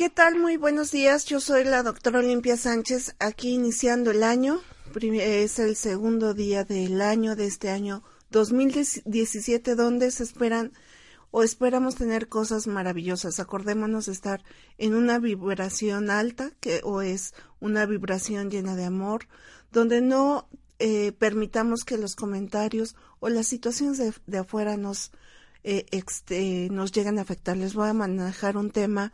¿Qué tal? Muy buenos días. Yo soy la doctora Olimpia Sánchez, aquí iniciando el año. Es el segundo día del año, de este año 2017, donde se esperan o esperamos tener cosas maravillosas. Acordémonos de estar en una vibración alta, que o es una vibración llena de amor, donde no eh, permitamos que los comentarios o las situaciones de, afuera nos, eh, nos lleguen a afectar. Les voy a manejar un tema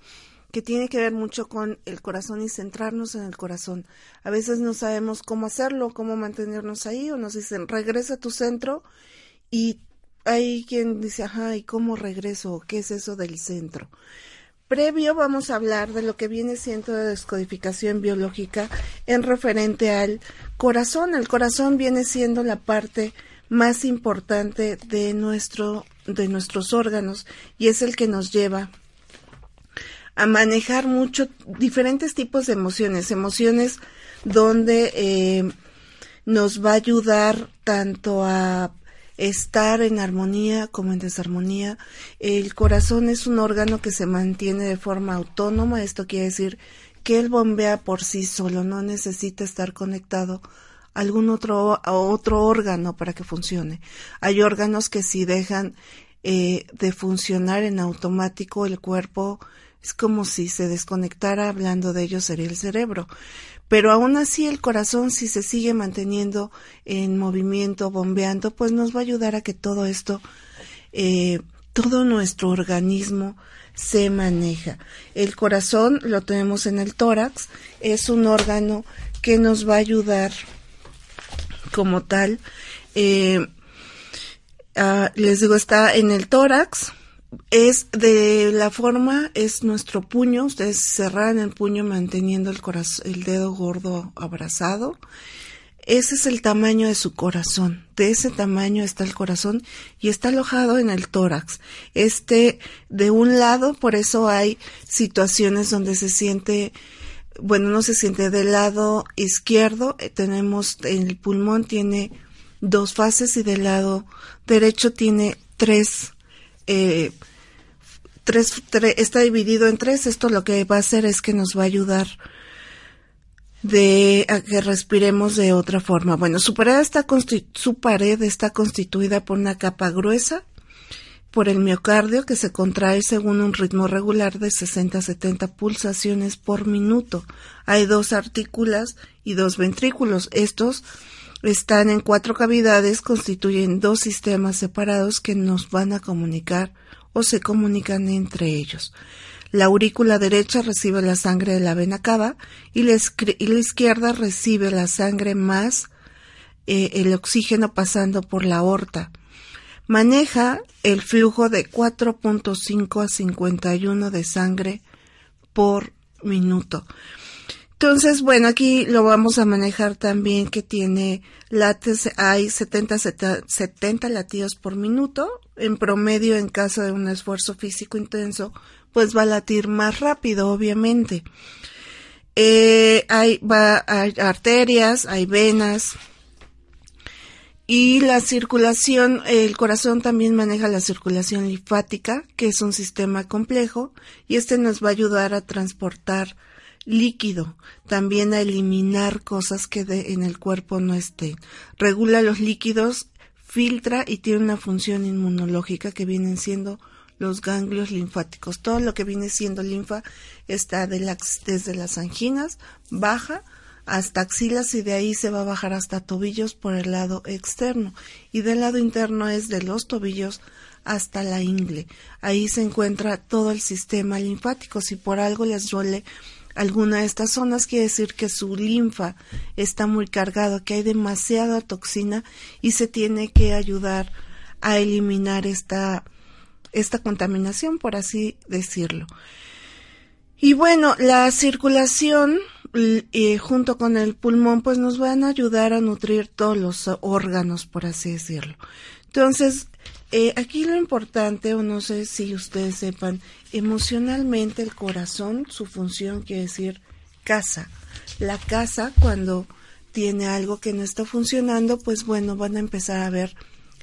que tiene que ver mucho con el corazón y centrarnos en el corazón. A veces no sabemos cómo hacerlo, cómo mantenernos ahí, o nos dicen, regresa a tu centro, y hay quien dice, ajá, ¿y cómo regreso? ¿Qué es eso del centro? Previo vamos a hablar de lo que viene siendo de descodificación biológica en referente al corazón. El corazón viene siendo la parte más importante de nuestro de nuestros órganos y es el que nos lleva a manejar mucho diferentes tipos de emociones, emociones donde eh, nos va a ayudar tanto a estar en armonía como en desarmonía. El corazón es un órgano que se mantiene de forma autónoma, esto quiere decir que él bombea por sí solo, no necesita estar conectado a algún otro, otro órgano para que funcione. Hay órganos que si dejan eh, de funcionar en automático el cuerpo es como si se desconectara, hablando de ello sería el cerebro. Pero aún así el corazón, si se sigue manteniendo en movimiento, bombeando, pues nos va a ayudar a que todo esto, eh, todo nuestro organismo se maneja. El corazón lo tenemos en el tórax, es un órgano que nos va a ayudar como tal. Eh, ah, les digo, está en el tórax, es de la forma, es nuestro puño, ustedes cerran el puño manteniendo el, el dedo gordo abrazado. Ese es el tamaño de su corazón. De ese tamaño está el corazón y está alojado en el tórax. Este, de un lado, por eso hay situaciones donde se siente, bueno, no se siente del lado izquierdo. Eh, tenemos, el pulmón tiene dos fases y del lado derecho tiene tres eh, tres, está dividido en tres. Esto lo que va a hacer es que nos va a ayudar de a que respiremos de otra forma. Bueno, su pared está su pared está constituida por una capa gruesa por el miocardio que se contrae según un ritmo regular de 60 a 70 pulsaciones por minuto. Hay dos artículas y dos ventrículos. Estos están en cuatro cavidades, constituyen dos sistemas separados que nos van a comunicar o se comunican entre ellos. La aurícula derecha recibe la sangre de la vena cava y la, izquierda recibe la sangre más eh, el oxígeno pasando por la aorta. Maneja el flujo de 4.5 a 51 de sangre por minuto. Entonces, bueno, aquí lo vamos a manejar también que tiene lates, hay 70, 70 latidos por minuto. En promedio, en caso de un esfuerzo físico intenso, pues va a latir más rápido, obviamente. Eh, hay, va, hay arterias, hay venas. Y la circulación, el corazón también maneja la circulación linfática, que es un sistema complejo, y este nos va a ayudar a transportar líquido, también a eliminar cosas que en el cuerpo no estén. Regula los líquidos filtra y tiene una función inmunológica que vienen siendo los ganglios linfáticos. Todo lo que viene siendo linfa está desde las anginas, baja hasta axilas y de ahí se va a bajar hasta tobillos por el lado externo y del lado interno es de los tobillos hasta la ingle. Ahí se encuentra todo el sistema linfático. Si por algo les duele alguna de estas zonas, quiere decir que su linfa está muy cargado, que hay demasiada toxina y se tiene que ayudar a eliminar esta, esta contaminación, por así decirlo. Y bueno, la circulación y junto con el pulmón pues nos van a ayudar a nutrir todos los órganos, por así decirlo. Entonces, eh, aquí lo importante, o no sé si ustedes sepan, emocionalmente el corazón, su función quiere decir casa. La casa, cuando tiene algo que no está funcionando, pues bueno, van a empezar a ver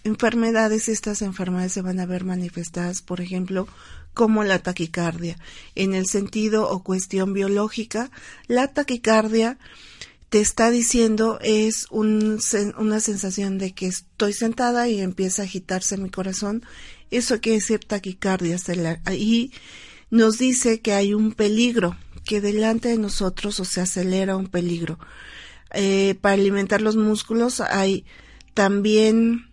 enfermedades. Estas enfermedades se van a ver manifestadas, por ejemplo, como la taquicardia. En el sentido o cuestión biológica, la taquicardia te está diciendo es una sensación de que estoy sentada y empieza a agitarse mi corazón. Eso quiere decir taquicardia. Y nos dice que hay un peligro, que delante de nosotros o se acelera un peligro. Eh, para alimentar los músculos hay también,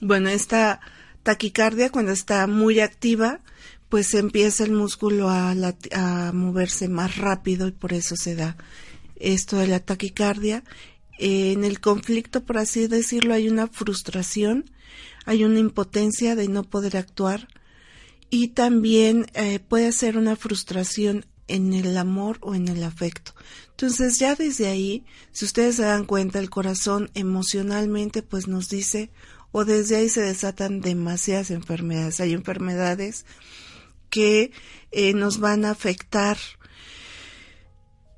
bueno, esta taquicardia cuando está muy activa, pues empieza el músculo a moverse más rápido y por eso se da esto de la taquicardia. en el conflicto, por así decirlo, hay una frustración, hay una impotencia de no poder actuar y también eh, puede ser una frustración en el amor o en el afecto. Entonces ya desde ahí, si ustedes se dan cuenta, el corazón emocionalmente pues nos dice o desde ahí se desatan demasiadas enfermedades. Hay enfermedades que eh, nos van a afectar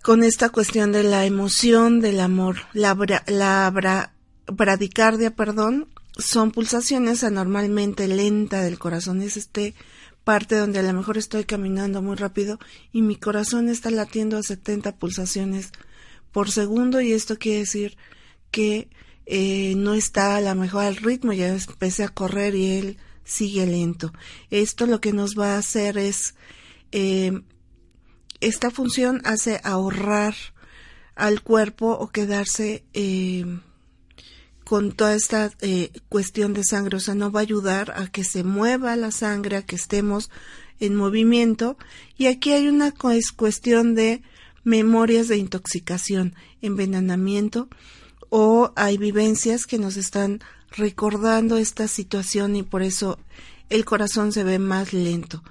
con esta cuestión de la emoción, del amor. La, la bradicardia, perdón, son pulsaciones anormalmente lentas del corazón. Es este parte donde a lo mejor estoy caminando muy rápido y mi corazón está latiendo a 70 pulsaciones por segundo y esto quiere decir que eh, no está a lo mejor al ritmo, ya empecé a correr y él sigue lento. Esto lo que nos va a hacer es eh, esta función hace ahorrar al cuerpo o quedarse eh, con toda esta eh, cuestión de sangre, o sea, no va a ayudar a que se mueva la sangre, a que estemos en movimiento. Y aquí hay una cuestión de memorias de intoxicación, envenenamiento, o hay vivencias que nos están recordando esta situación y por eso el corazón se ve más lento.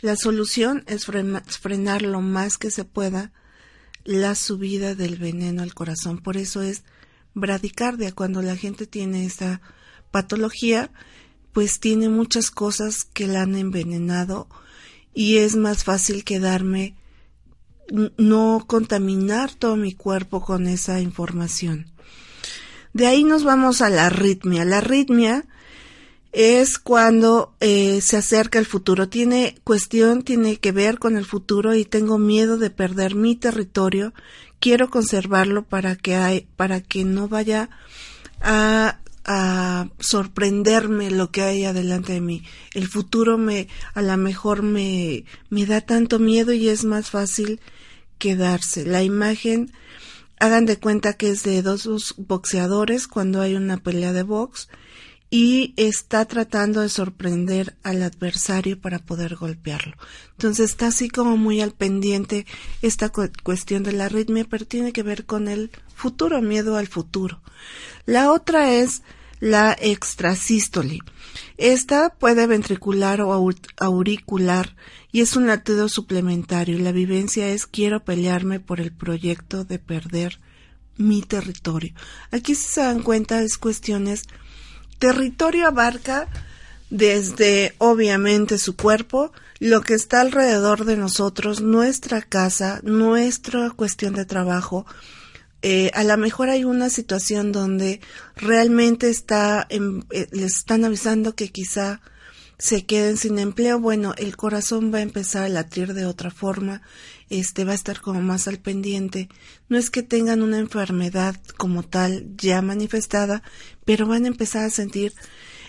La solución es frenar lo más que se pueda la subida del veneno al corazón. Por eso es bradicardia. Cuando la gente tiene esta patología, pues tiene muchas cosas que la han envenenado y es más fácil quedarme, no contaminar todo mi cuerpo con esa información. De ahí nos vamos a la arritmia. La arritmia es cuando eh, se acerca el futuro. Tiene cuestión, tiene que ver con el futuro y tengo miedo de perder mi territorio. Quiero conservarlo para que hay, para que no vaya a, sorprenderme lo que hay adelante de mí. El futuro me, a lo mejor me, me da tanto miedo y es más fácil quedarse. La imagen, hagan de cuenta que es de dos boxeadores cuando hay una pelea de box y está tratando de sorprender al adversario para poder golpearlo. Entonces está así como muy al pendiente esta cuestión de la arritmia, pero tiene que ver con el futuro, miedo al futuro. La otra es la extrasístole. Esta puede ventricular o auricular y es un latido suplementario. La vivencia es quiero pelearme por el proyecto de perder mi territorio. Aquí si se dan cuenta es cuestiones Territorio abarca desde obviamente su cuerpo, lo que está alrededor de nosotros, nuestra casa, nuestra cuestión de trabajo. Eh, a lo mejor hay una situación donde realmente está, eh, les están avisando que quizá se queden sin empleo, bueno, el corazón va a empezar a latir de otra forma, este va a estar como más al pendiente. No es que tengan una enfermedad como tal ya manifestada, pero van a empezar a sentir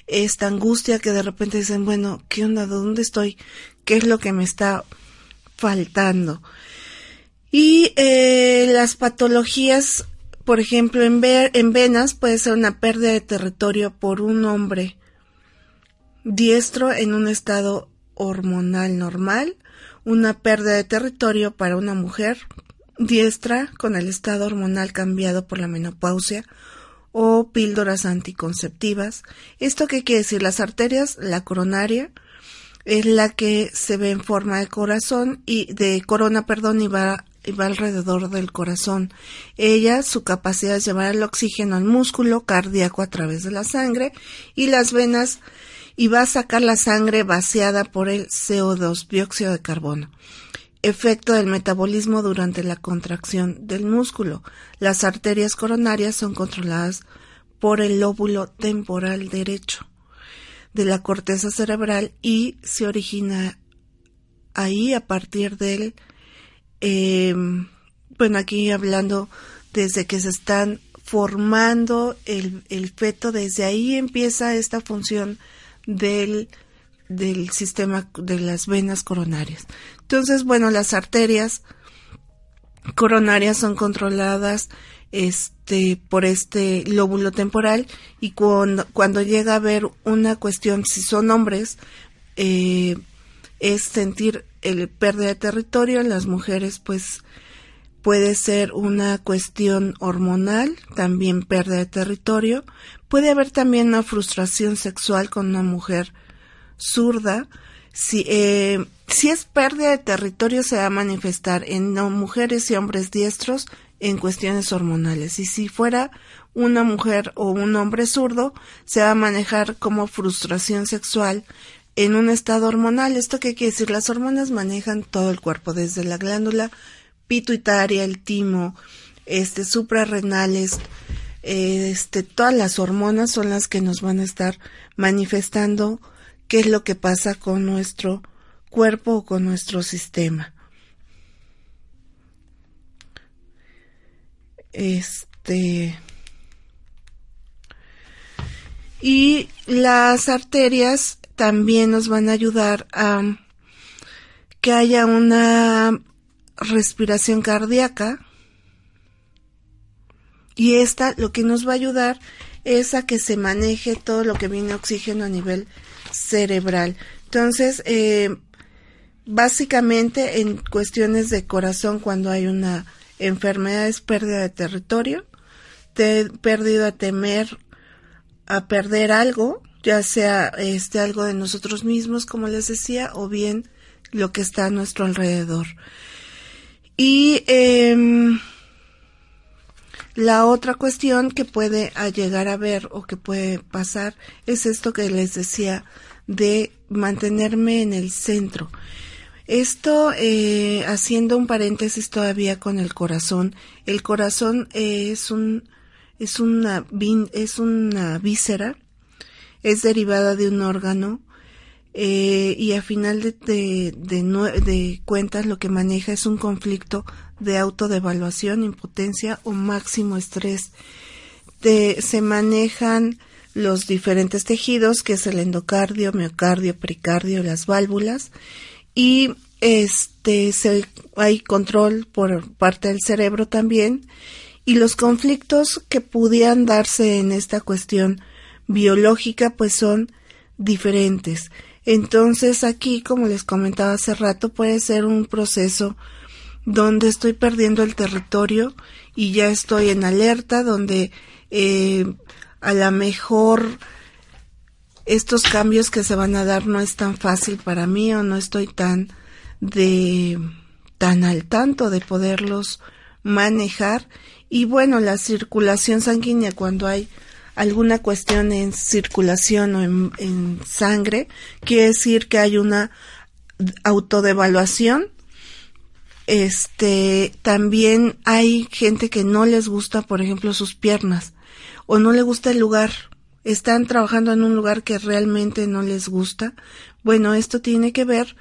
esta angustia que de repente dicen, bueno, ¿qué onda? ¿Dónde estoy? ¿Qué es lo que me está faltando? Y eh, las patologías, por ejemplo, en, ver, en venas puede ser una pérdida de territorio por un hombre diestro en un estado hormonal normal, una pérdida de territorio para una mujer diestra con el estado hormonal cambiado por la menopausia o píldoras anticonceptivas. ¿Esto qué quiere decir? Las arterias, la coronaria, es la que se ve en forma de corazón y de corona, perdón, y va, y va alrededor del corazón. Ella, su capacidad es llevar el oxígeno al músculo cardíaco a través de la sangre y las venas y va a sacar la sangre vaciada por el CO2, dióxido de carbono efecto del metabolismo durante la contracción del músculo. Las arterias coronarias son controladas por el lóbulo temporal derecho de la corteza cerebral y se origina ahí a partir del, eh, bueno, aquí hablando desde que se están formando el, el feto, desde ahí empieza esta función del del sistema de las venas coronarias. Entonces, bueno, las arterias coronarias son controladas este por este lóbulo temporal y cuando, cuando llega a haber una cuestión si son hombres eh, es sentir el pérdida de territorio en las mujeres pues puede ser una cuestión hormonal también pérdida de territorio puede haber también una frustración sexual con una mujer zurda, si, eh, si es pérdida de territorio se va a manifestar en mujeres y hombres diestros en cuestiones hormonales. Y si fuera una mujer o un hombre zurdo, se va a manejar como frustración sexual en un estado hormonal. ¿Esto qué quiere decir? Las hormonas manejan todo el cuerpo, desde la glándula pituitaria, el timo, este, suprarrenales, este, todas las hormonas son las que nos van a estar manifestando qué es lo que pasa con nuestro cuerpo o con nuestro sistema. Este y las arterias también nos van a ayudar a que haya una respiración cardíaca y esta lo que nos va a ayudar es a que se maneje todo lo que viene oxígeno a nivel cerebral. Entonces, eh, básicamente en cuestiones de corazón, cuando hay una enfermedad es pérdida de territorio, te perdido a temer a perder algo, ya sea este algo de nosotros mismos, como les decía, o bien lo que está a nuestro alrededor. Y em, la otra cuestión que puede llegar a ver o que puede pasar es esto que les decía de mantenerme en el centro. Esto, eh, haciendo un paréntesis todavía con el corazón, el corazón es un, es una, es una víscera, es derivada de un órgano, eh, y a final de, de, cuentas lo que maneja es un conflicto de autodevaluación, impotencia o máximo estrés. se manejan los diferentes tejidos, que es el endocardio, miocardio, pericardio, las válvulas, y este hay control por parte del cerebro también, y los conflictos que pudieran darse en esta cuestión biológica pues son diferentes. Entonces aquí, como les comentaba hace rato, puede ser un proceso donde estoy perdiendo el territorio y ya estoy en alerta, donde eh, a lo mejor estos cambios que se van a dar no es tan fácil para mí o no estoy tan de tan al tanto de poderlos manejar. Y bueno la circulación sanguínea cuando hay alguna cuestión en circulación o en, sangre quiere decir que hay una autodevaluación este también hay gente que no les gusta por ejemplo sus piernas o no le gusta el lugar están trabajando en un lugar que realmente no les gusta. Bueno, esto tiene que ver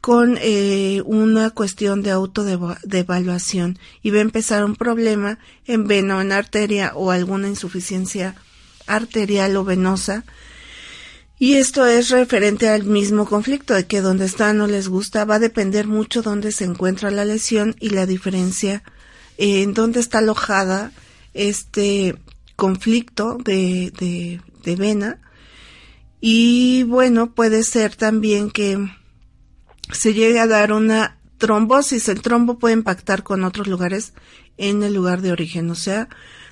con eh, una cuestión de autodevaluación y va a empezar un problema en vena o en arteria o alguna insuficiencia arterial o venosa. Y esto es referente al mismo conflicto de que donde está no les gusta, va a depender mucho dónde se encuentra la lesión y la diferencia en dónde está alojada este conflicto de, de, de vena. Y bueno, puede ser también que se llegue a dar una trombosis. El trombo puede impactar con otros lugares en el lugar de origen. O sea,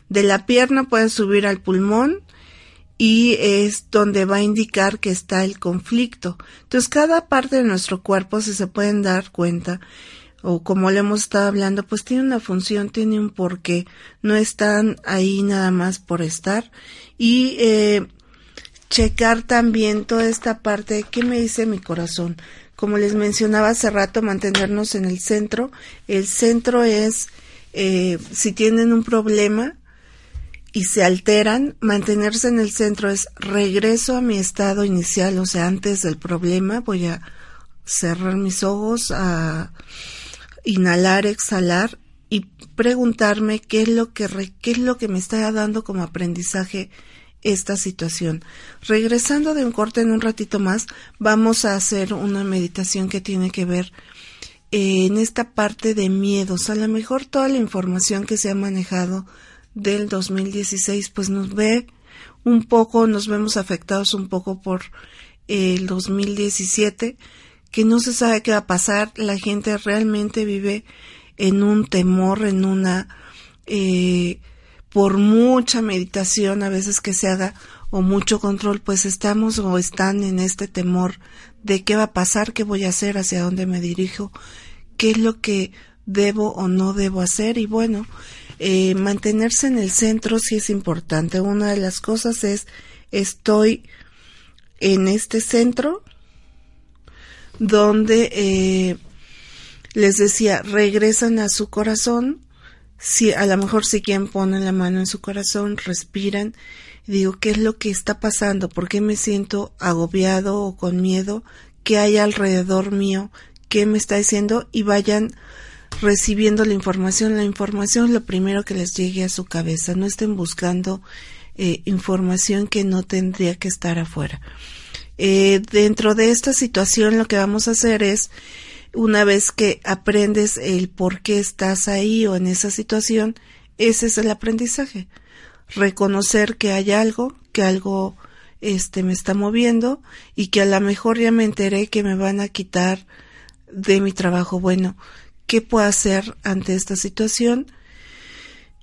de la pierna puede subir al pulmón y es donde va a indicar que está el conflicto. Entonces, cada parte de nuestro cuerpo, si se pueden dar cuenta, o como le hemos estado hablando, pues tiene una función, tiene un porqué. No están ahí nada más por estar. Y eh, checar también toda esta parte de qué me dice mi corazón como les mencionaba hace rato, mantenernos en el centro. El centro es, eh, si tienen un problema y se alteran, mantenerse en el centro es regreso a mi estado inicial, o sea, antes del problema, voy a cerrar mis ojos, a inhalar, exhalar y preguntarme qué es lo que, qué es lo que me está dando como aprendizaje esta situación. Regresando de un corte en un ratito más, vamos a hacer una meditación que tiene que ver eh, en esta parte de miedos. A lo mejor toda la información que se ha manejado del 2016 pues nos ve un poco, nos vemos afectados un poco por el 2017, que no se sabe qué va a pasar, la gente realmente vive en un temor, en una eh, por mucha meditación a veces que se haga o mucho control, pues estamos o están en este temor de qué va a pasar, qué voy a hacer, hacia dónde me dirijo, qué es lo que debo o no debo hacer y bueno, eh, mantenerse en el centro sí es importante. Una de las cosas es estoy en este centro donde eh, les decía regresan a su corazón si a lo mejor si quien pone la mano en su corazón, respiran, digo, ¿qué es lo que está pasando? ¿Por qué me siento agobiado o con miedo? ¿Qué hay alrededor mío? ¿Qué me está diciendo? Y vayan recibiendo la información. La información es lo primero que les llegue a su cabeza. No estén buscando eh, información que no tendría que estar afuera. Eh, dentro de esta situación lo que vamos a hacer es una vez que aprendes el por qué estás ahí o en esa situación, ese es el aprendizaje. Reconocer que hay algo, que algo este me está moviendo y que a lo mejor ya me enteré que me van a quitar de mi trabajo. Bueno, ¿qué puedo hacer ante esta situación?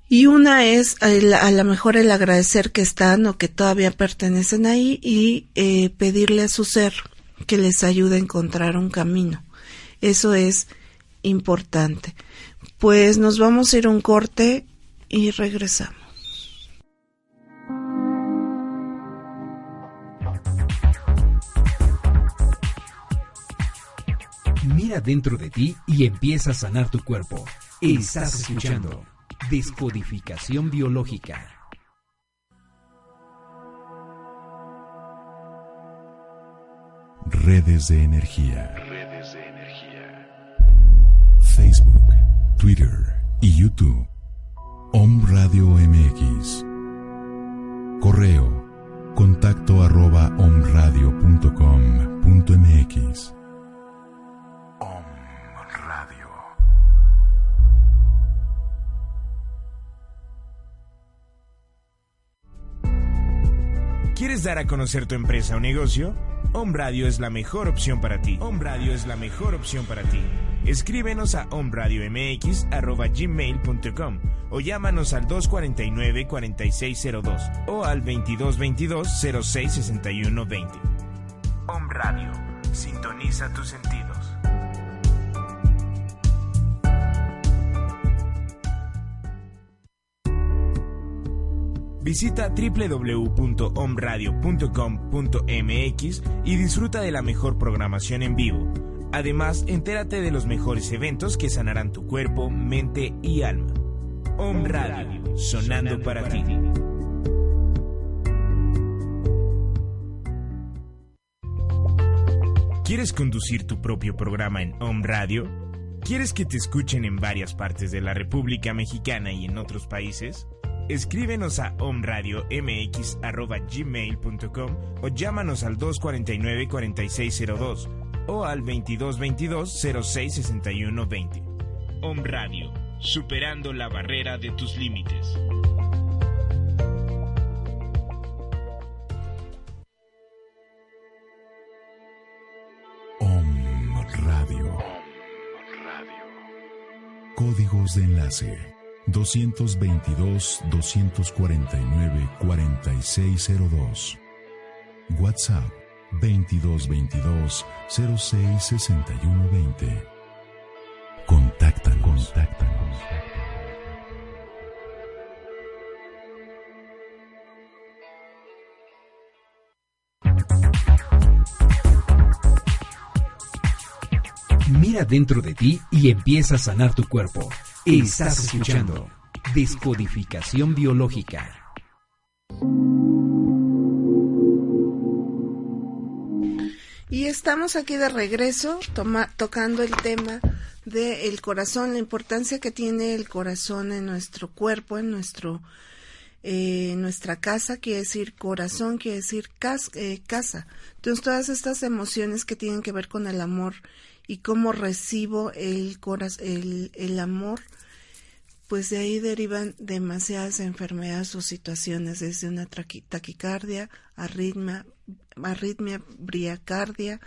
Y una es a lo mejor el agradecer que están o que todavía pertenecen ahí y eh, pedirle a su ser que les ayude a encontrar un camino. Eso es importante. Pues nos vamos a ir a un corte y regresamos. Mira dentro de ti y empieza a sanar tu cuerpo. Estás escuchando Descodificación Biológica. Redes de energía. Facebook, Twitter y YouTube. Om Radio MX. Correo contacto arroba omradio.com.mx. Om Radio. ¿Quieres dar a conocer tu empresa o negocio? Om Radio es la mejor opción para ti. Om Radio es la mejor opción para ti. Escríbenos a omradiomx.gmail.com o llámanos al 249-4602 o al 2222-066120. Om Radio. Sintoniza tus sentidos. Visita www.omradio.com.mx y disfruta de la mejor programación en vivo Además, entérate de los mejores eventos que sanarán tu cuerpo, mente y alma. Om Radio, sonando para ti. ¿Quieres conducir tu propio programa en Om Radio? ¿Quieres que te escuchen en varias partes de la República Mexicana y en otros países? Escríbenos a omradiomx.gmail.com o llámanos al 249-4602 o al 2222-066120. Om Radio, superando la barrera de tus límites. Om Radio. Códigos de enlace 222-249-4602. WhatsApp 2222-066120. Contáctanos. Contáctanos. Mira dentro de ti y empieza a sanar tu cuerpo. Estás escuchando Descodificación Biológica. Estamos aquí de regreso toma- tocando el tema del corazón, la importancia que tiene el corazón en nuestro cuerpo, en nuestro eh, nuestra casa, quiere decir corazón, quiere decir eh, casa. Entonces todas estas emociones que tienen que ver con el amor y cómo recibo el, el, el amor, pues de ahí derivan demasiadas enfermedades o situaciones, desde una taquicardia, arritmia, arritmia, briacardia.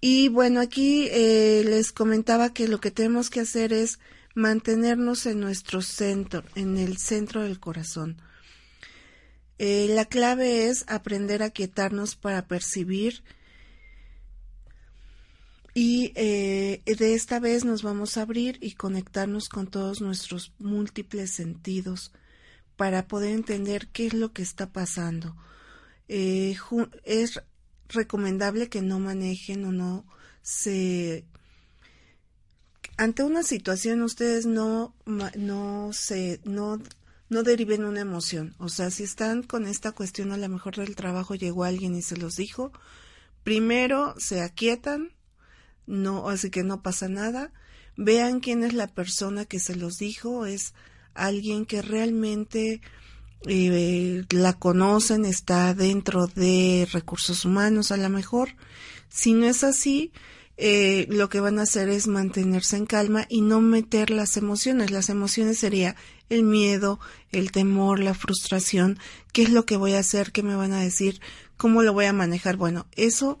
Y bueno, aquí eh, les comentaba que lo que tenemos que hacer es mantenernos en nuestro centro, en el centro del corazón. Eh, la clave es aprender a quietarnos para percibir y eh, de esta vez nos vamos a abrir y conectarnos con todos nuestros múltiples sentidos para poder entender qué es lo que está pasando. Eh, es recomendable que no manejen o no se ante una situación ustedes no no se no no deriven una emoción, o sea, si están con esta cuestión a lo mejor del trabajo llegó alguien y se los dijo, primero se aquietan, no, así que no pasa nada, vean quién es la persona que se los dijo, es alguien que realmente eh, la conocen, está dentro de recursos humanos a lo mejor. Si no es así, eh, lo que van a hacer es mantenerse en calma y no meter las emociones. Las emociones sería el miedo, el temor, la frustración. ¿Qué es lo que voy a hacer? ¿Qué me van a decir? ¿Cómo lo voy a manejar? Bueno, eso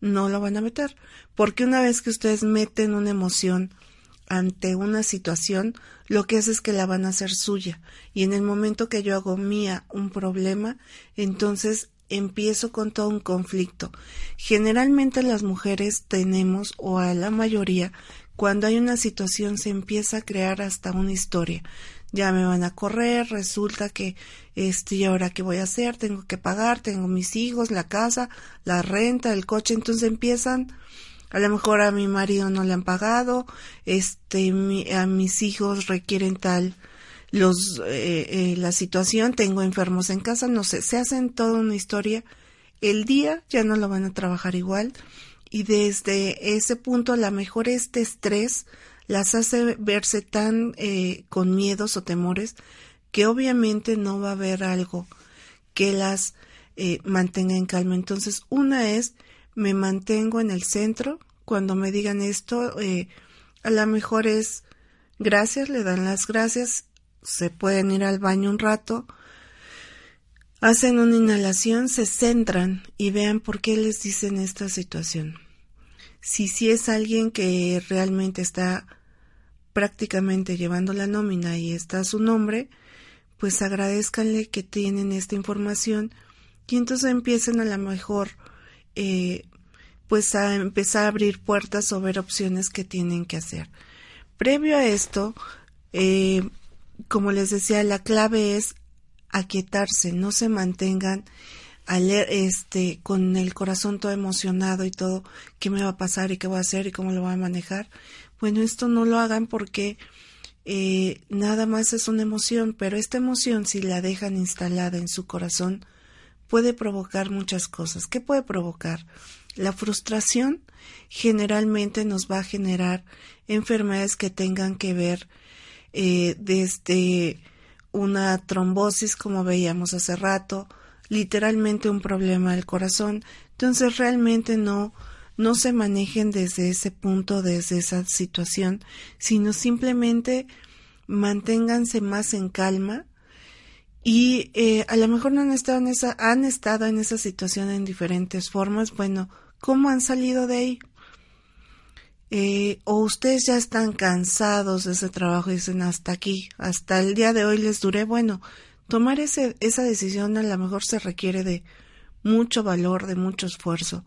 no lo van a meter. Porque una vez que ustedes meten una emoción ante una situación, lo que hace es que la van a hacer suya. Y en el momento que yo hago mía un problema, entonces empiezo con todo un conflicto. Generalmente las mujeres tenemos, o a la mayoría, cuando hay una situación se empieza a crear hasta una historia. Ya me van a correr, resulta que este, ¿y ahora qué voy a hacer? Tengo que pagar, tengo mis hijos, la casa, la renta, el coche, entonces empiezan a lo mejor a mi marido no le han pagado, este, mi- a mis hijos requieren tal los eh, eh, la situación, tengo enfermos en casa, no sé, se hacen toda una historia. El día ya no lo van a trabajar igual y desde ese punto a lo mejor este estrés las hace verse tan eh, con miedos o temores que obviamente no va a haber algo que las eh, mantenga en calma. Entonces, una es me mantengo en el centro. Cuando me digan esto, eh, a lo mejor es gracias, le dan las gracias, se pueden ir al baño un rato, hacen una inhalación, se centran y vean por qué les dicen esta situación. Si si es alguien que realmente está prácticamente llevando la nómina y está su nombre, pues agradezcanle que tienen esta información y entonces empiecen a lo mejor eh, pues a empezar a abrir puertas o ver opciones que tienen que hacer. Previo a esto, eh, como les decía, la clave es aquietarse, no se mantengan aler- este, con el corazón todo emocionado y todo, qué me va a pasar y qué voy a hacer y cómo lo voy a manejar. Bueno, esto no lo hagan porque eh, nada más es una emoción, pero esta emoción, si la dejan instalada en su corazón, puede provocar muchas cosas. ¿Qué puede provocar? La frustración generalmente nos va a generar enfermedades que tengan que ver eh, desde una trombosis, como veíamos hace rato, literalmente un problema del corazón. Entonces realmente no, no se manejen desde ese punto, desde esa situación, sino simplemente manténganse más en calma y eh, a lo mejor no han estado en esa, han estado en esa situación en diferentes formas. Bueno, ¿cómo han salido de ahí? Eh, o ustedes ya están cansados de ese trabajo y dicen hasta aquí, hasta el día de hoy les duré. Bueno, tomar ese, esa decisión a lo mejor se requiere de mucho valor, de mucho esfuerzo.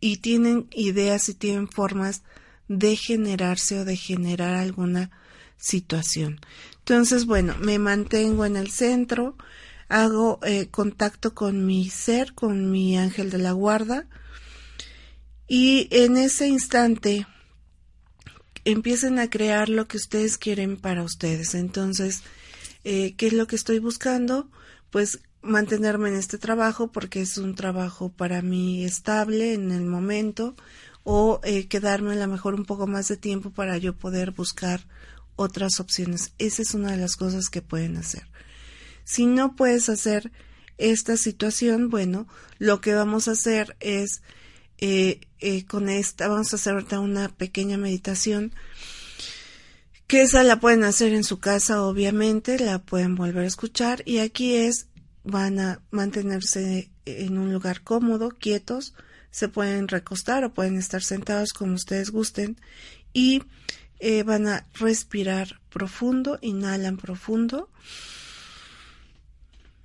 Y tienen ideas y tienen formas de generarse o de generar alguna situación. Entonces, bueno, me mantengo en el centro, hago eh, contacto con mi ser, con mi ángel de la guarda, y en ese instante empiecen a crear lo que ustedes quieren para ustedes. Entonces, eh, ¿qué es lo que estoy buscando? Pues mantenerme en este trabajo porque es un trabajo para mí estable en el momento o eh, quedarme a lo mejor un poco más de tiempo para yo poder buscar otras opciones. Esa es una de las cosas que pueden hacer. Si no puedes hacer esta situación, bueno, lo que vamos a hacer es eh, eh, con esta, vamos a hacer ahorita una pequeña meditación, que esa la pueden hacer en su casa, obviamente, la pueden volver a escuchar y aquí es, van a mantenerse en un lugar cómodo, quietos, se pueden recostar o pueden estar sentados como ustedes gusten y eh, van a respirar profundo, inhalan profundo,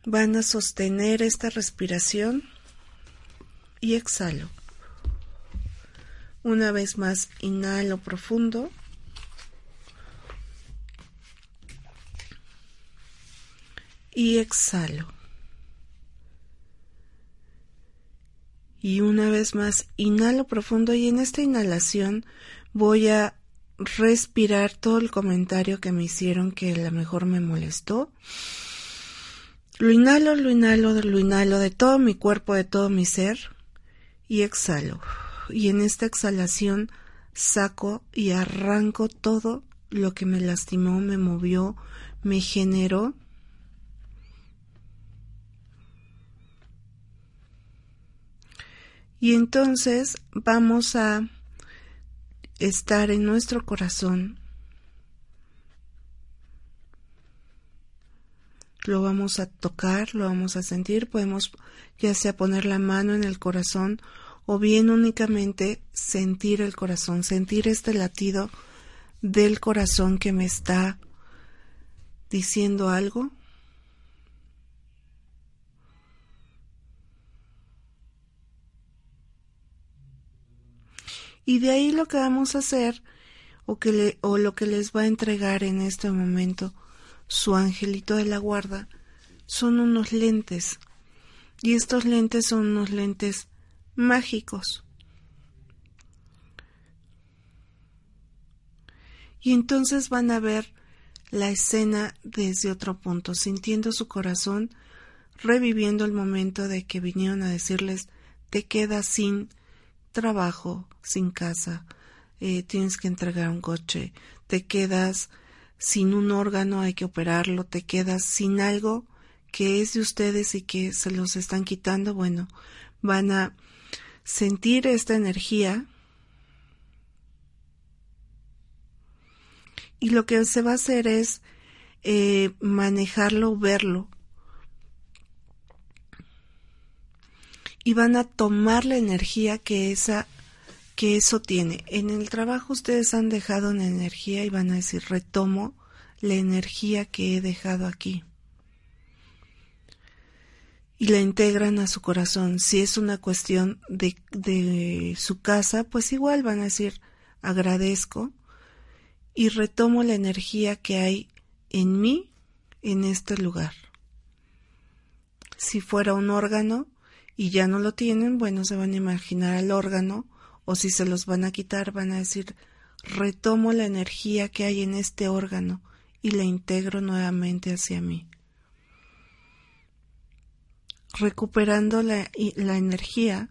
van a sostener esta respiración y exhalo. Una vez más, inhalo profundo. Y exhalo. Y una vez más, inhalo profundo y en esta inhalación voy a respirar todo el comentario que me hicieron que a lo mejor me molestó. Lo inhalo, lo inhalo, lo inhalo de todo mi cuerpo, de todo mi ser y exhalo y en esta exhalación saco y arranco todo lo que me lastimó, me movió, me generó. Y entonces vamos a estar en nuestro corazón. Lo vamos a tocar, lo vamos a sentir, podemos ya sea poner la mano en el corazón o bien únicamente sentir el corazón, sentir este latido del corazón que me está diciendo algo. Y de ahí lo que vamos a hacer o, que o lo que les va a entregar en este momento su angelito de la guarda son unos lentes. Y estos lentes son unos lentes mágicos. Y entonces van a ver la escena desde otro punto, sintiendo su corazón, reviviendo el momento de que vinieron a decirles te quedas sin trabajo, sin casa, eh, tienes que entregar un coche, te quedas sin un órgano, hay que operarlo, te quedas sin algo que es de ustedes y que se los están quitando, bueno, van a sentir esta energía y lo que se va a hacer es eh, manejarlo, verlo. Y van a tomar la energía que esa que eso tiene. En el trabajo ustedes han dejado una energía y van a decir retomo la energía que he dejado aquí y la integran a su corazón. Si es una cuestión de, de su casa, pues igual van a decir agradezco y retomo la energía que hay en mí en este lugar. Si fuera un órgano y ya no lo tienen, bueno, se van a imaginar al órgano o si se los van a quitar van a decir retomo la energía que hay en este órgano y la integro nuevamente hacia mí. Recuperando la, la energía,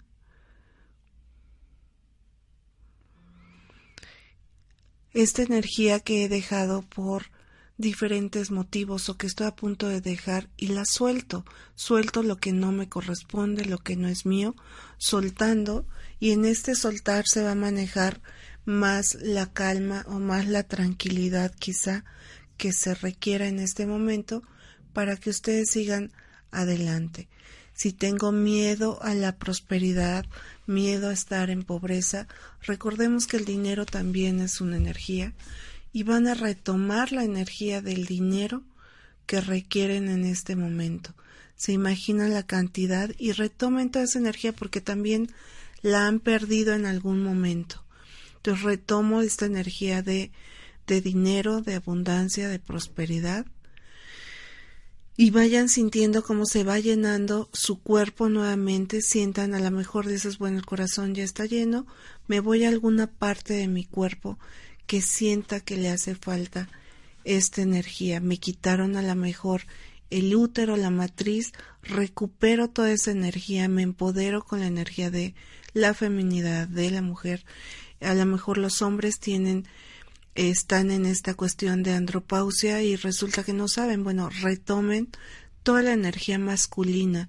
esta energía que he dejado por diferentes motivos o que estoy a punto de dejar y la suelto, suelto lo que no me corresponde, lo que no es mío, soltando. Y en este soltar se va a manejar más la calma o más la tranquilidad quizá que se requiera en este momento para que ustedes sigan adelante. Si tengo miedo a la prosperidad, miedo a estar en pobreza, recordemos que el dinero también es una energía y van a retomar la energía del dinero que requieren en este momento. Se imaginan la cantidad y retomen toda esa energía porque también la han perdido en algún momento. Entonces retomo esta energía de, de dinero, de abundancia, de prosperidad y vayan sintiendo cómo se va llenando su cuerpo nuevamente, sientan a lo mejor dices, bueno, el corazón ya está lleno, me voy a alguna parte de mi cuerpo que sienta que le hace falta esta energía, me quitaron a lo mejor el útero, la matriz, recupero toda esa energía, me empodero con la energía de la feminidad de la mujer. A lo mejor los hombres tienen están en esta cuestión de andropausia y resulta que no saben, bueno, retomen toda la energía masculina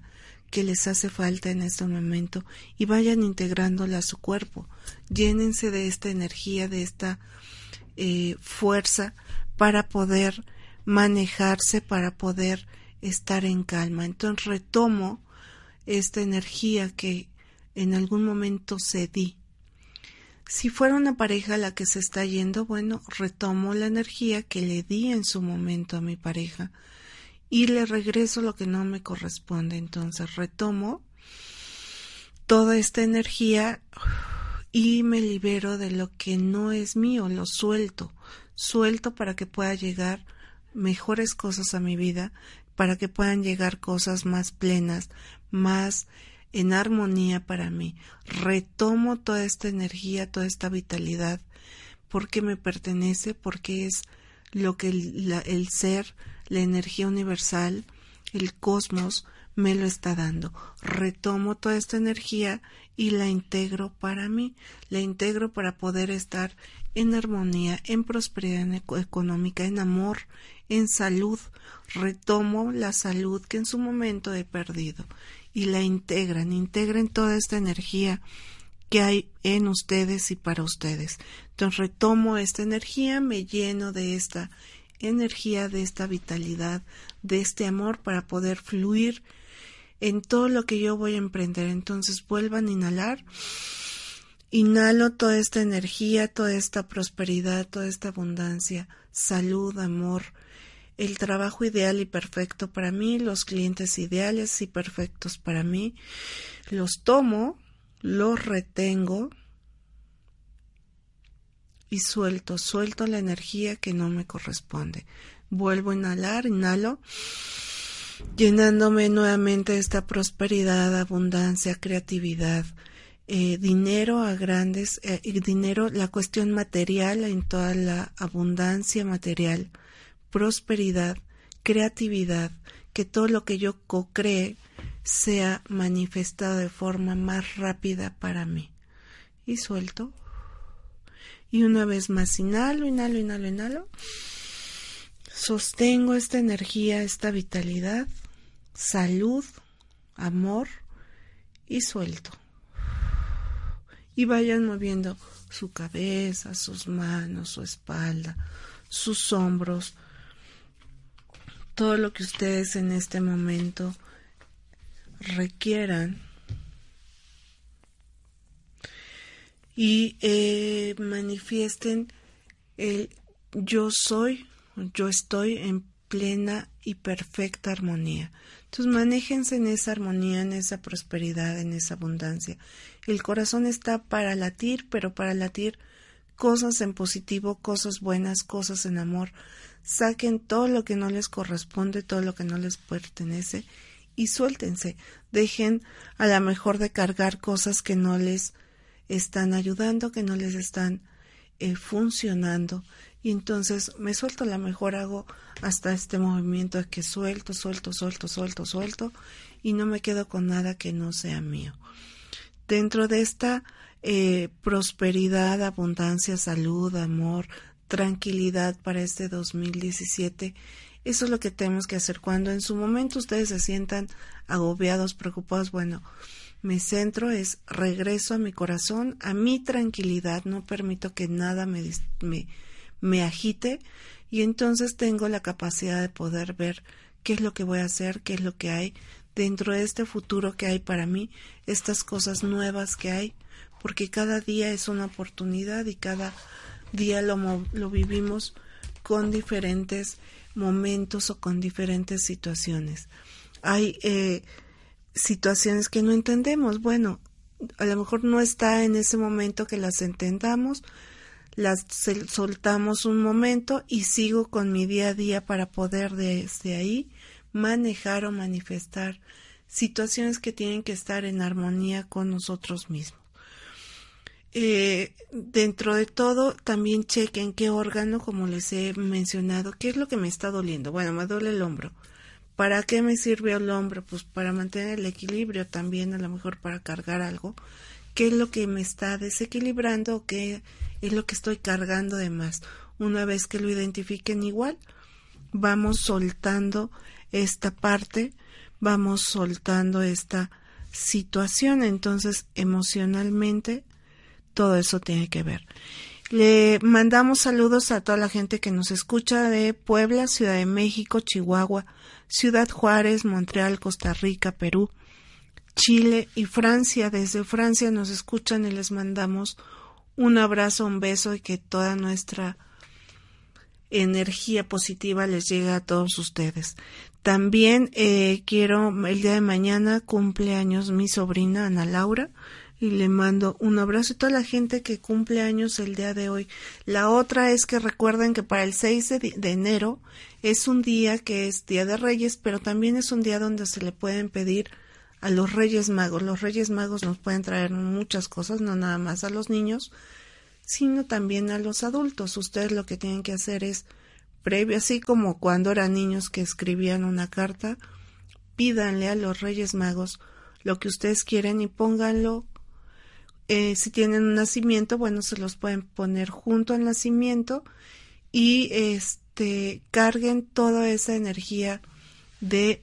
que les hace falta en este momento y vayan integrándola a su cuerpo. Llénense de esta energía, de esta eh, fuerza para poder manejarse, para poder estar en calma. Entonces retomo esta energía que en algún momento cedí si fuera una pareja la que se está yendo, bueno, retomo la energía que le di en su momento a mi pareja y le regreso lo que no me corresponde. Entonces retomo toda esta energía y me libero de lo que no es mío, lo suelto, suelto para que pueda llegar mejores cosas a mi vida, para que puedan llegar cosas más plenas, más en armonía para mí. Retomo toda esta energía, toda esta vitalidad, porque me pertenece, porque es lo que el, el ser, la energía universal, el cosmos, me lo está dando. Retomo toda esta energía y la integro para mí, la integro para poder estar en armonía, en prosperidad económica, en amor, en salud. Retomo la salud que en su momento he perdido y la integran, integren toda esta energía que hay en ustedes y para ustedes. Entonces retomo esta energía, me lleno de esta energía, de esta vitalidad, de este amor para poder fluir en todo lo que yo voy a emprender. Entonces vuelvan a inhalar. Inhalo toda esta energía, toda esta prosperidad, toda esta abundancia, salud, amor, el trabajo ideal y perfecto para mí, los clientes ideales y perfectos para mí. Los tomo, los retengo y suelto, suelto la energía que no me corresponde. Vuelvo a inhalar, inhalo, llenándome nuevamente esta prosperidad, abundancia, creatividad, eh, dinero a grandes, eh, dinero, la cuestión material en toda la abundancia material prosperidad, creatividad, que todo lo que yo co-cree sea manifestado de forma más rápida para mí. Y suelto. Y una vez más inhalo, inhalo, inhalo, inhalo. Sostengo esta energía, esta vitalidad, salud, amor y suelto. Y vayan moviendo su cabeza, sus manos, su espalda, sus hombros, todo lo que ustedes en este momento requieran y eh, manifiesten el yo soy, yo estoy en plena y perfecta armonía. Entonces manéjense en esa armonía, en esa prosperidad, en esa abundancia. El corazón está para latir, pero para latir cosas en positivo, cosas buenas, cosas en amor, saquen todo lo que no les corresponde, todo lo que no les pertenece y suéltense. Dejen a la mejor de cargar cosas que no les están ayudando, que no les están eh, funcionando. Y entonces me suelto, la mejor hago hasta este movimiento de que suelto, suelto, suelto, suelto, suelto y no me quedo con nada que no sea mío. Dentro de esta eh, prosperidad, abundancia, salud, amor, tranquilidad para este 2017. Eso es lo que tenemos que hacer. Cuando en su momento ustedes se sientan agobiados, preocupados, bueno, me centro, es regreso a mi corazón, a mi tranquilidad, no permito que nada me, me, me agite y entonces tengo la capacidad de poder ver qué es lo que voy a hacer, qué es lo que hay dentro de este futuro que hay para mí, estas cosas nuevas que hay, porque cada día es una oportunidad y cada día lo, lo vivimos con diferentes momentos o con diferentes situaciones. Hay eh, situaciones que no entendemos. Bueno, a lo mejor no está en ese momento que las entendamos, las soltamos un momento y sigo con mi día a día para poder desde ahí manejar o manifestar situaciones que tienen que estar en armonía con nosotros mismos. Eh, dentro de todo, también chequen qué órgano, como les he mencionado, qué es lo que me está doliendo. Bueno, me duele el hombro. ¿Para qué me sirve el hombro? Pues para mantener el equilibrio también, a lo mejor para cargar algo. ¿Qué es lo que me está desequilibrando qué es lo que estoy cargando de más? Una vez que lo identifiquen igual, vamos soltando esta parte, vamos soltando esta situación. Entonces, emocionalmente, todo eso tiene que ver. Le mandamos saludos a toda la gente que nos escucha de Puebla, Ciudad de México, Chihuahua, Ciudad Juárez, Montreal, Costa Rica, Perú, Chile y Francia. Desde Francia nos escuchan y les mandamos un abrazo, un beso y que toda nuestra energía positiva les llegue a todos ustedes. También eh, quiero, el día de mañana cumpleaños mi sobrina Ana Laura y le mando un abrazo a toda la gente que cumple años el día de hoy. La otra es que recuerden que para el 6 de, enero es un día que es Día de Reyes, pero también es un día donde se le pueden pedir a los Reyes Magos. Los Reyes Magos nos pueden traer muchas cosas, no nada más a los niños, sino también a los adultos. Ustedes lo que tienen que hacer es, previo, así como cuando eran niños que escribían una carta, pídanle a los Reyes Magos lo que ustedes quieren y pónganlo eh, si tienen un nacimiento, bueno, se los pueden poner junto al nacimiento y este carguen toda esa energía de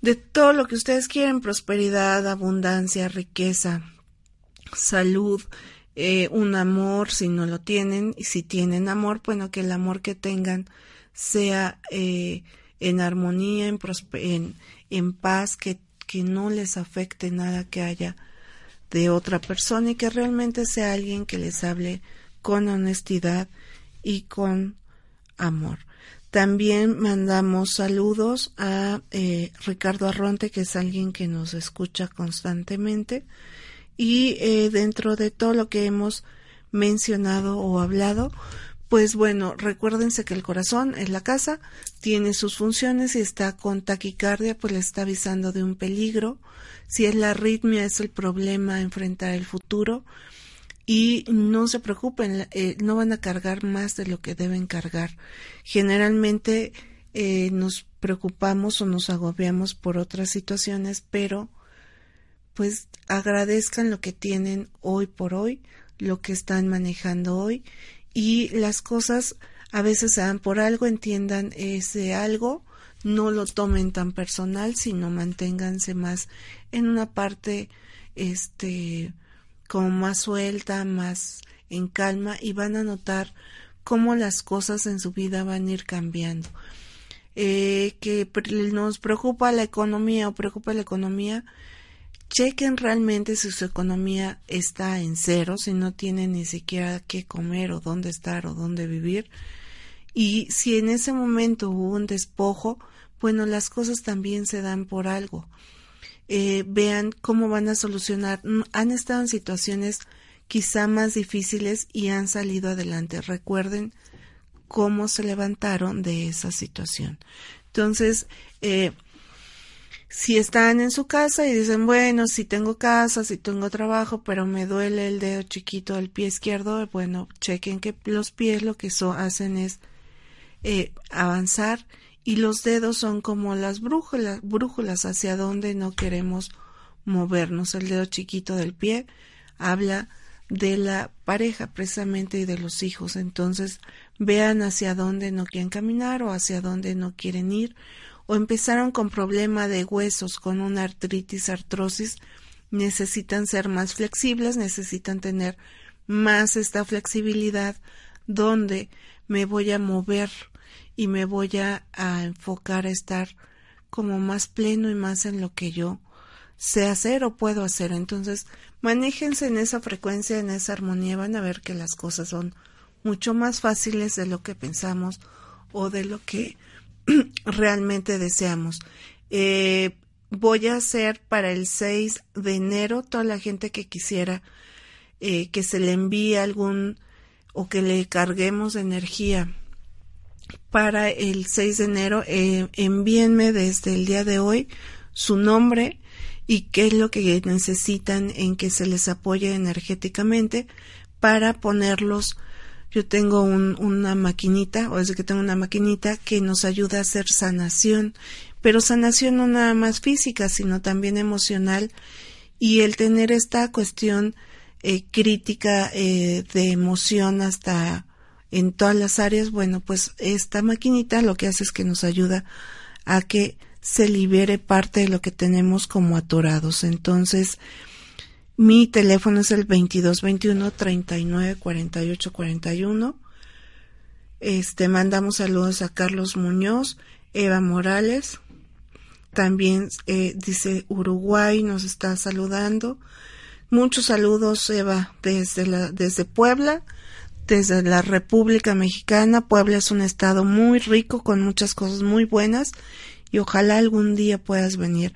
de todo lo que ustedes quieren, prosperidad, abundancia, riqueza, salud, eh, un amor si no lo tienen, y si tienen amor, bueno, que el amor que tengan sea eh, en armonía, en, en, en paz, que, que no les afecte nada que haya de otra persona y que realmente sea alguien que les hable con honestidad y con amor. También mandamos saludos a eh, Ricardo Arronte, que es alguien que nos escucha constantemente. Y eh, dentro de todo lo que hemos mencionado o hablado, pues bueno, recuérdense que el corazón es la casa, tiene sus funciones y está con taquicardia, pues le está avisando de un peligro. Si es la arritmia, es el problema a enfrentar el futuro. Y no se preocupen, eh, no van a cargar más de lo que deben cargar. Generalmente eh, nos preocupamos o nos agobiamos por otras situaciones, pero pues agradezcan lo que tienen hoy por hoy, lo que están manejando hoy y las cosas a veces se dan por algo, entiendan ese algo no lo tomen tan personal, sino manténganse más en una parte este como más suelta, más en calma y van a notar cómo las cosas en su vida van a ir cambiando. Eh, que nos preocupa la economía o preocupa la economía, chequen realmente si su economía está en cero, si no tienen ni siquiera qué comer o dónde estar o dónde vivir. Y si en ese momento hubo un despojo, bueno, las cosas también se dan por algo. Eh, vean cómo van a solucionar. Mm, han estado en situaciones quizá más difíciles y han salido adelante. Recuerden cómo se levantaron de esa situación. Entonces, eh, si están en su casa y dicen, bueno, si tengo casa, si tengo trabajo, pero me duele el dedo chiquito del pie izquierdo, bueno, chequen que los pies lo que hacen es eh, avanzar y los dedos son como las brújulas, brújulas hacia donde no queremos movernos. El dedo chiquito del pie habla de la pareja precisamente y de los hijos. Entonces vean hacia dónde no quieren caminar o hacia dónde no quieren ir o empezaron con problema de huesos, con una artritis, artrosis, necesitan ser más flexibles, necesitan tener más esta flexibilidad donde me voy a mover y me voy a, enfocar a estar como más pleno y más en lo que yo sé hacer o puedo hacer. Entonces, manéjense en esa frecuencia, en esa armonía, van a ver que las cosas son mucho más fáciles de lo que pensamos o de lo que realmente deseamos. Eh, voy a hacer para el 6 de enero toda la gente que quisiera eh, que se le envíe algún o que le carguemos energía para el 6 de enero, eh, envíenme desde el día de hoy su nombre y qué es lo que necesitan en que se les apoye energéticamente para ponerlos. Yo tengo una maquinita, o es que tengo una maquinita que nos ayuda a hacer sanación, pero sanación no nada más física, sino también emocional y el tener esta cuestión eh, crítica eh, de emoción hasta en todas las áreas, bueno, pues esta maquinita lo que hace es que nos ayuda a que se libere parte de lo que tenemos como atorados. Entonces, mi teléfono es el 2221 39 48 41. Este, mandamos saludos a Carlos Muñoz, Eva Morales, también eh, dice Uruguay, nos está saludando. Muchos saludos, Eva, desde, la, desde Puebla, desde la República Mexicana. Puebla es un estado muy rico, con muchas cosas muy buenas, y ojalá algún día puedas venir.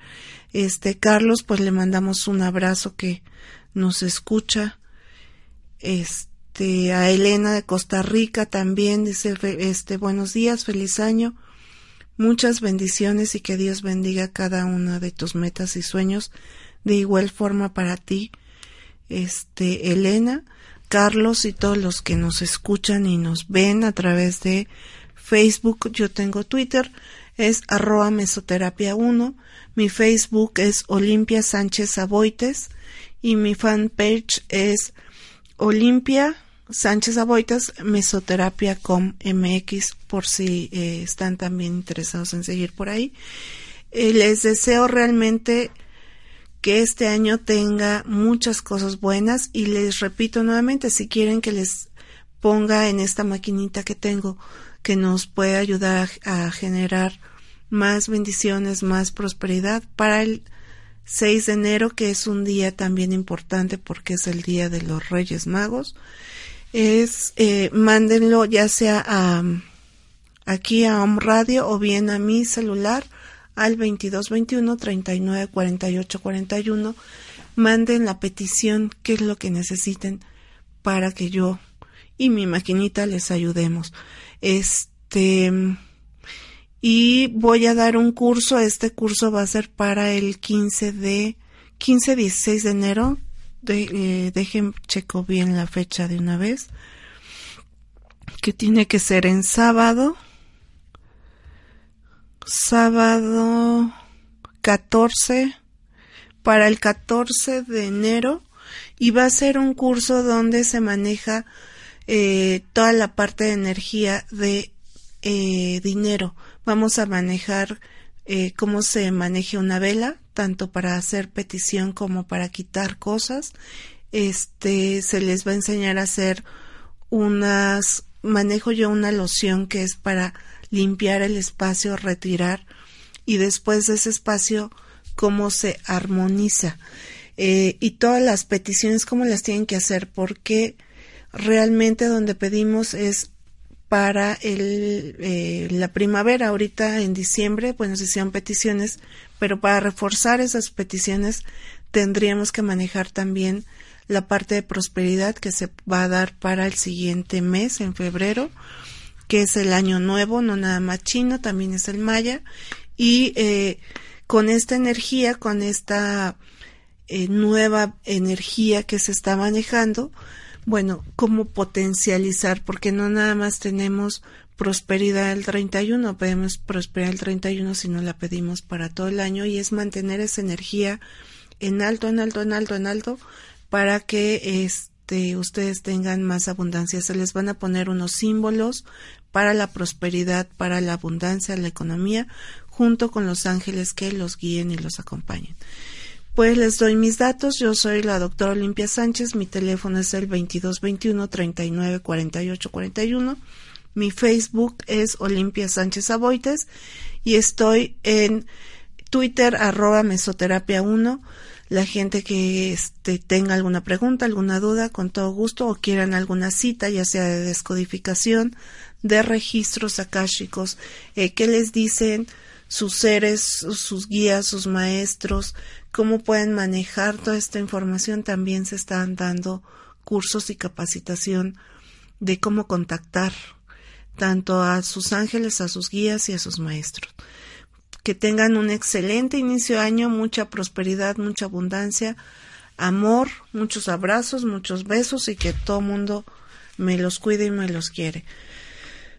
Este, Carlos, pues le mandamos un abrazo que nos escucha. Este, a Elena de Costa Rica también dice, este, buenos días, feliz año. Muchas bendiciones y que Dios bendiga cada una de tus metas y sueños de igual forma para ti este, Elena, Carlos y todos los que nos escuchan y nos ven a través de Facebook. Yo tengo Twitter, es arroba mesoterapia 1. Mi Facebook es Olimpia Sánchez Aboites y mi fanpage es Olimpia Sánchez Aboites Mesoterapia com MX por si eh, están también interesados en seguir por ahí. Eh, les deseo realmente que este año tenga muchas cosas buenas y les repito nuevamente, si quieren que les ponga en esta maquinita que tengo que nos puede ayudar a, generar más bendiciones, más prosperidad para el 6 de enero, que es un día también importante porque es el día de los Reyes Magos. Es, eh, mándenlo ya sea a, aquí a Home Radio o bien a mi celular al 2221 39 48 41 manden la petición qué es lo que necesiten para que yo y mi maquinita les ayudemos. Este y voy a dar un curso este curso va a ser para el 15 de 15 16 de enero. De, eh, dejen checo bien la fecha de una vez que tiene que ser en sábado sábado 14 para el 14 de enero y va a ser un curso donde se maneja eh, toda la parte de energía de eh, dinero. Vamos a manejar eh, cómo se maneja una vela, tanto para hacer petición como para quitar cosas. Este se les va a enseñar a hacer unas manejo yo una loción que es para limpiar el espacio, retirar y después de ese espacio cómo se armoniza. Eh, y todas las peticiones cómo las tienen que hacer porque realmente donde pedimos es para el, eh, la primavera. Ahorita en diciembre bueno se hicieron peticiones pero para reforzar esas peticiones tendríamos que manejar también la parte de prosperidad que se va a dar para el siguiente mes en febrero que es el año nuevo, no nada más chino, también es el maya, y eh, con esta energía, con esta eh, nueva energía que se está manejando, bueno, cómo potencializar, porque no nada más tenemos prosperidad el 31, podemos prosperar el 31 si no la pedimos para todo el año y es mantener esa energía en alto, en alto, en alto, en alto, para que este, ustedes tengan más abundancia. Se les van a poner unos símbolos para la prosperidad, para la abundancia, la economía, junto con los ángeles que los guíen y los acompañen. Pues les doy mis datos. Yo soy la doctora Olimpia Sánchez. Mi teléfono es el 2221 39 48 41. Mi Facebook es Olimpia Sánchez Aboites y estoy en Twitter arroba mesoterapia 1 la gente que este, tenga alguna pregunta, alguna duda, con todo gusto, o quieran alguna cita, ya sea de descodificación, de registros akáshicos, eh, qué les dicen sus seres, sus guías, sus maestros, cómo pueden manejar toda esta información. También se están dando cursos y capacitación de cómo contactar tanto a sus ángeles, a sus guías y a sus maestros que tengan un excelente inicio de año, mucha prosperidad, mucha abundancia, amor, muchos abrazos, muchos besos y que todo mundo me los cuide y me los quiere.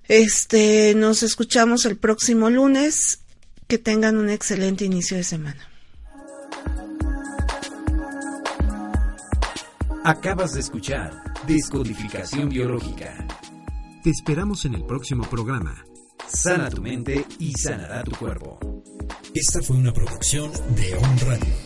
Este, nos escuchamos el próximo lunes. Que tengan un excelente inicio de semana. Acabas de escuchar Descodificación Biológica. Te esperamos en el próximo programa. Sana tu mente y sanará tu cuerpo. Esta fue una producción de On Radio.